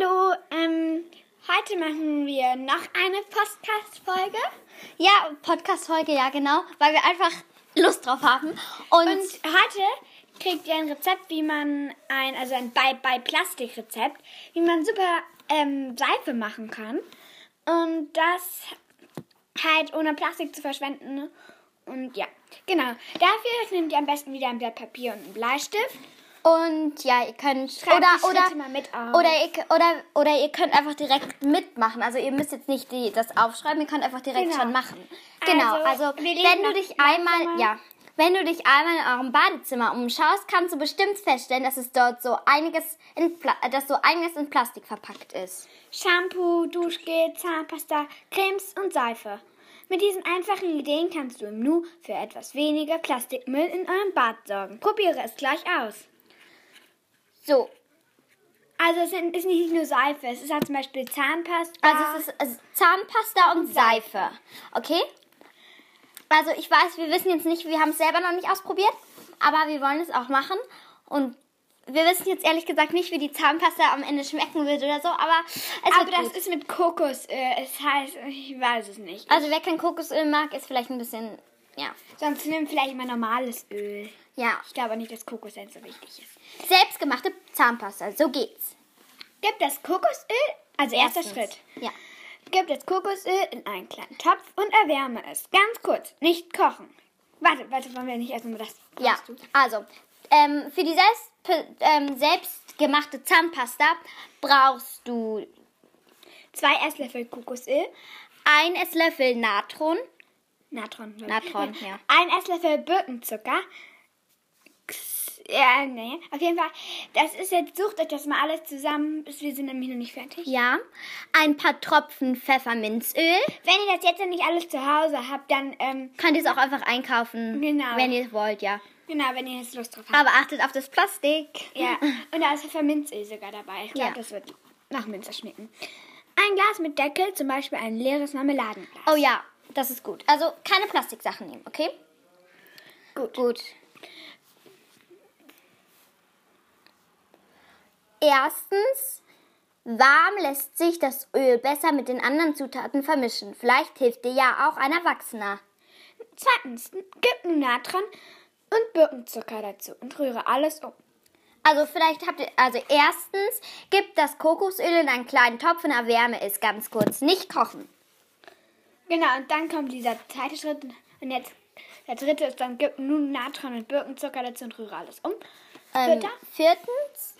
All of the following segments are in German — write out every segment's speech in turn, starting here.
Hallo, ähm, heute machen wir noch eine Podcast-Folge. Ja, Podcast-Folge, ja, genau, weil wir einfach Lust drauf haben. Und, Und heute kriegt ihr ein Rezept, wie man ein, also ein bei, bei Plastikrezept, wie man super ähm, Seife machen kann. Und das halt ohne Plastik zu verschwenden. Und ja, genau. Dafür nehmt ihr am besten wieder ein Blatt Papier und einen Bleistift. Und ja, ihr könnt Schreibt oder oder oder ihr, oder oder ihr könnt einfach direkt mitmachen. Also ihr müsst jetzt nicht die, das aufschreiben, ihr könnt einfach direkt Genau. schon machen. Genau. Also, Also, wenn du dich einmal ja, wenn du dich einmal in eurem Badezimmer umschaust, kannst du bestimmt feststellen, dass es dort so einiges in Pla dass so einiges in Plastik verpackt ist. Shampoo, Duschgel, Zahnpasta, Cremes und Seife. Mit diesen einfachen Ideen kannst du im Nu für etwas weniger Plastikmüll in eurem Bad sorgen. Probiere es gleich aus. So, Also es ist nicht nur Seife, es ist halt zum Beispiel Zahnpasta. Also es ist also Zahnpasta und Seife. Okay? Also ich weiß, wir wissen jetzt nicht, wir haben es selber noch nicht ausprobiert, aber wir wollen es auch machen. Und wir wissen jetzt ehrlich gesagt nicht, wie die Zahnpasta am Ende schmecken wird oder so, aber es aber das gut. ist mit Kokosöl. Es heißt, ich weiß es nicht. Also wer kein Kokosöl mag, ist vielleicht ein bisschen, ja. Sonst nimm vielleicht mal normales Öl. Ja, Ich glaube nicht, dass Kokosöl so wichtig ist. Selbstgemachte Zahnpasta, so geht's. Gib das Kokosöl, also erster Erstens. Schritt. Ja. Gib das Kokosöl in einen kleinen Topf und erwärme es. Ganz kurz, nicht kochen. Warte, warte, wollen wir nicht erstmal das? Ja, du? also ähm, für die selbst, ähm, selbstgemachte Zahnpasta brauchst du Zwei Esslöffel Kokosöl, ein Esslöffel Natron, Natron. Natron, ja. Ein Esslöffel Birkenzucker. X- Ja, nee, auf jeden Fall. Das ist jetzt, sucht euch das mal alles zusammen, bis wir sind nämlich noch nicht fertig. Ja, ein paar Tropfen Pfefferminzöl. Wenn ihr das jetzt noch nicht alles zu Hause habt, dann, ähm, Könnt ihr es auch einfach einkaufen, Genau. wenn ihr wollt, ja. genau, wenn ihr jetzt Lust drauf habt. Aber achtet auf das Plastik. Ja, und da ist Pfefferminzöl sogar dabei. Ich glaube, Ja. das wird nach Minze schmecken. Ein Glas mit Deckel, zum Beispiel ein leeres Marmeladenglas. Oh ja, das ist gut. Also keine Plastiksachen nehmen, okay? Gut. Gut. Erstens, warm lässt sich das Öl besser mit den anderen Zutaten vermischen. Vielleicht hilft dir ja auch ein Erwachsener. Zweitens, gib nun Natron und Birkenzucker dazu und rühre alles um. Also vielleicht habt ihr, also erstens, gib das Kokosöl in einen kleinen Topf und erwärme es ganz kurz. Nicht kochen. Genau, und dann kommt dieser zweite Schritt. Und jetzt der dritte ist dann, gib nun Natron und Birkenzucker dazu und rühre alles um. Ähm, Vierter? viertens,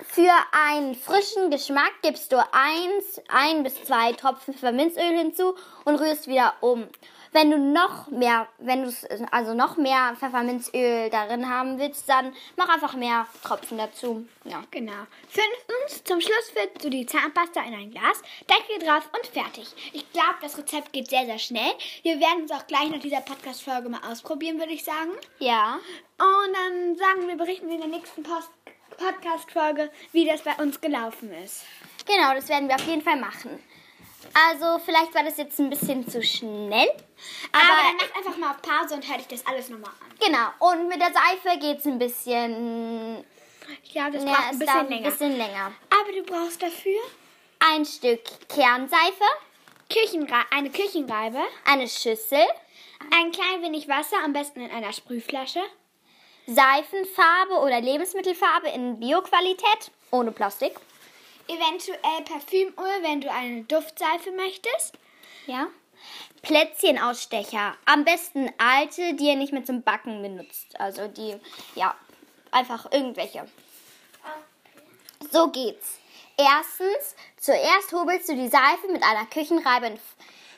für einen frischen Geschmack gibst du eins, ein bis zwei Tropfen Pfefferminzöl hinzu und rührst wieder um. Wenn du noch mehr, wenn du also noch mehr Pfefferminzöl darin haben willst, dann mach einfach mehr Tropfen dazu. Ja. Genau. Fünftens, zum Schluss füllst du die Zahnpasta in ein Glas, Deckel drauf und fertig. Ich glaube, das Rezept geht sehr, sehr schnell. Wir werden es auch gleich nach dieser Podcast-Folge mal ausprobieren, würde ich sagen. Ja. Und dann sagen wir, berichten wir in der nächsten Post Podcast-Folge, wie das bei uns gelaufen ist. Genau, das werden wir auf jeden Fall machen. Also vielleicht war das jetzt ein bisschen zu schnell, Aber, aber dann mach einfach mal auf Pause und hör dich das alles nochmal an. genau. Und mit der Seife geht's ein bisschen, Ich glaube, das ja, braucht ein es bisschen länger. ein bisschen länger. Aber du brauchst dafür Ein Stück Kernseife, Küchenre eine Küchenreibe, eine Schüssel, ein klein wenig Wasser, am besten in einer Sprühflasche, Seifenfarbe oder Lebensmittelfarbe in Bioqualität, ohne Plastik. eventuell Parfümöl, wenn du eine Duftseife möchtest. Ja. Plätzchenausstecher. Am besten alte, die ihr nicht mehr zum Backen benutzt. Also die, ja, einfach irgendwelche. So geht's. Erstens, zuerst hobelst du die Seife mit einer Küchenreibe in,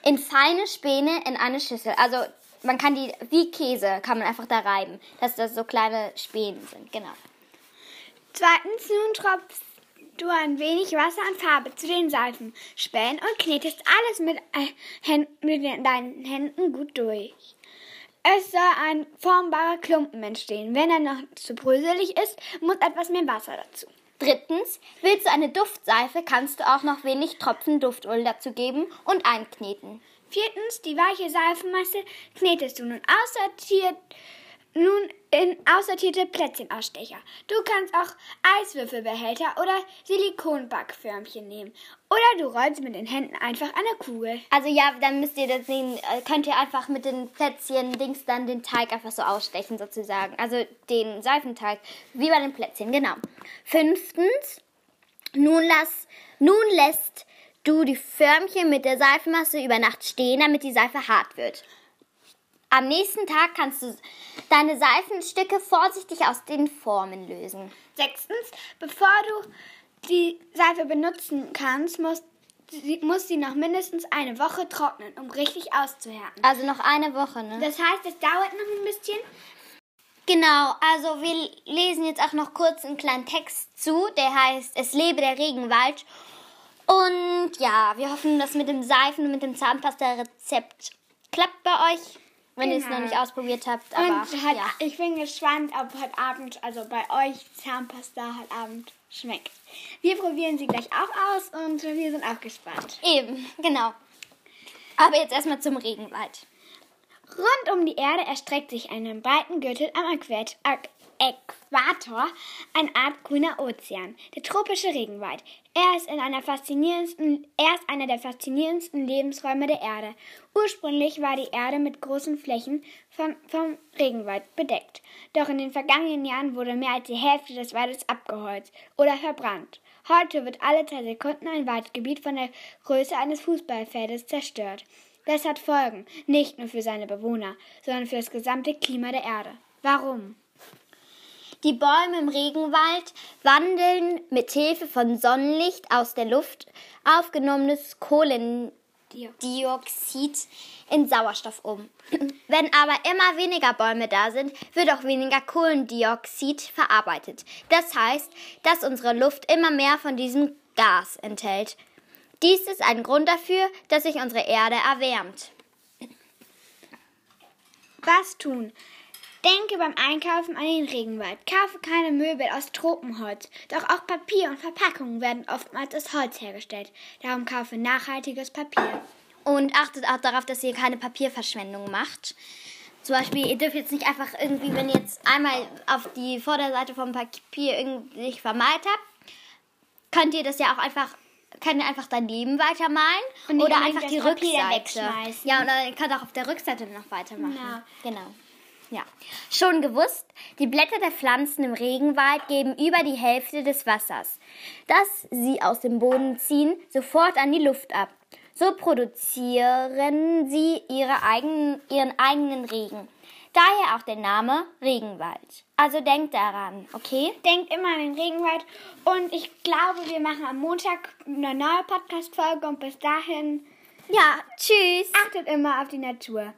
in feine Späne in eine Schüssel. Also man kann die, wie Käse, kann man einfach da reiben, dass das so kleine Späne sind. Genau. Zweitens, nun tropfst du ein wenig Wasser und Farbe zu den Seifenspänen und knetest alles mit, äh, mit deinen Händen gut durch. Es soll ein formbarer Klumpen entstehen. Wenn er noch zu bröselig ist, muss etwas mehr Wasser dazu. Drittens, willst du eine Duftseife, kannst du auch noch wenig Tropfen Duftöl dazu geben und einkneten. Viertens, die weiche Seifenmasse knetest du nun aussortiert nun in aussortierte Plätzchenausstecher. Du kannst auch Eiswürfelbehälter oder Silikonbackförmchen nehmen. Oder du rollst mit den Händen einfach eine Kugel. Also ja, dann müsst ihr das sehen, äh, könnt ihr einfach mit den Plätzchen Dings dann den Teig einfach so ausstechen sozusagen. Also den Seifenteig, wie bei den Plätzchen, genau. Fünftens, nun lass, nun lässt du die Förmchen mit der Seifenmasse über Nacht stehen, damit die Seife hart wird. Am nächsten Tag kannst du deine Seifenstücke vorsichtig aus den Formen lösen. Sechstens, bevor du die Seife benutzen kannst, muss sie, muss sie noch mindestens eine Woche trocknen, um richtig auszuhärten. Also noch eine Woche, ne? Das heißt, es dauert noch ein bisschen. Genau, also wir lesen jetzt auch noch kurz einen kleinen Text zu, der heißt Es lebe der Regenwald. Und ja, wir hoffen, dass mit dem Seifen und mit dem Zahnpasta-Rezept klappt bei euch, wenn ihr es Genau. noch nicht ausprobiert habt. Aber Und halt, ja. ich bin gespannt, ob heute Abend, also bei euch, Zahnpasta heute Abend schmeckt. Wir probieren sie gleich auch aus und wir sind auch gespannt. Eben, genau. Aber jetzt erstmal zum Regenwald. Rund um die Erde erstreckt sich einen breiten Gürtel am Äq- Äquator, eine Art grüner Ozean, der tropische Regenwald. Er ist, in einer faszinierendsten, er ist einer der faszinierendsten Lebensräume der Erde. Ursprünglich war die Erde mit großen Flächen von, vom Regenwald bedeckt. Doch in den vergangenen Jahren wurde mehr als die Hälfte des Waldes abgeholzt oder verbrannt. Heute wird alle zwei Sekunden ein Waldgebiet von der Größe eines Fußballfeldes zerstört. Das hat Folgen, nicht nur für seine Bewohner, sondern für das gesamte Klima der Erde. Warum? Die Bäume im Regenwald wandeln mit Hilfe von Sonnenlicht aus der Luft aufgenommenes Kohlendioxid in Sauerstoff um. Wenn aber immer weniger Bäume da sind, wird auch weniger Kohlendioxid verarbeitet. Das heißt, dass unsere Luft immer mehr von diesem Gas enthält. Dies ist ein Grund dafür, dass sich unsere Erde erwärmt. Was tun? Denke beim Einkaufen an den Regenwald. Kaufe keine Möbel aus Tropenholz. Doch auch Papier und Verpackungen werden oftmals aus Holz hergestellt. Darum kaufe nachhaltiges Papier. Und achtet auch darauf, dass ihr keine Papierverschwendung macht. Zum Beispiel, ihr dürft jetzt nicht einfach irgendwie, wenn ihr jetzt einmal auf die Vorderseite vom Papier irgendwie vermalt habt, könnt ihr das ja auch einfach, könnt ihr einfach daneben weitermalen Und oder einfach die Rückseite. Ja, und dann könnt ihr auch auf der Rückseite noch weitermachen. Genau. Ja. Schon gewusst, die Blätter der Pflanzen im Regenwald geben über die Hälfte des Wassers, das sie aus dem Boden ziehen, sofort an die Luft ab. So produzieren sie ihre eigenen, ihren eigenen Regen. Daher auch der Name Regenwald. Also denkt daran, okay? Denkt immer an den Regenwald. Und ich glaube, wir machen am Montag eine neue Podcast-Folge. Und bis dahin Ja, tschüss. achtet immer auf die Natur.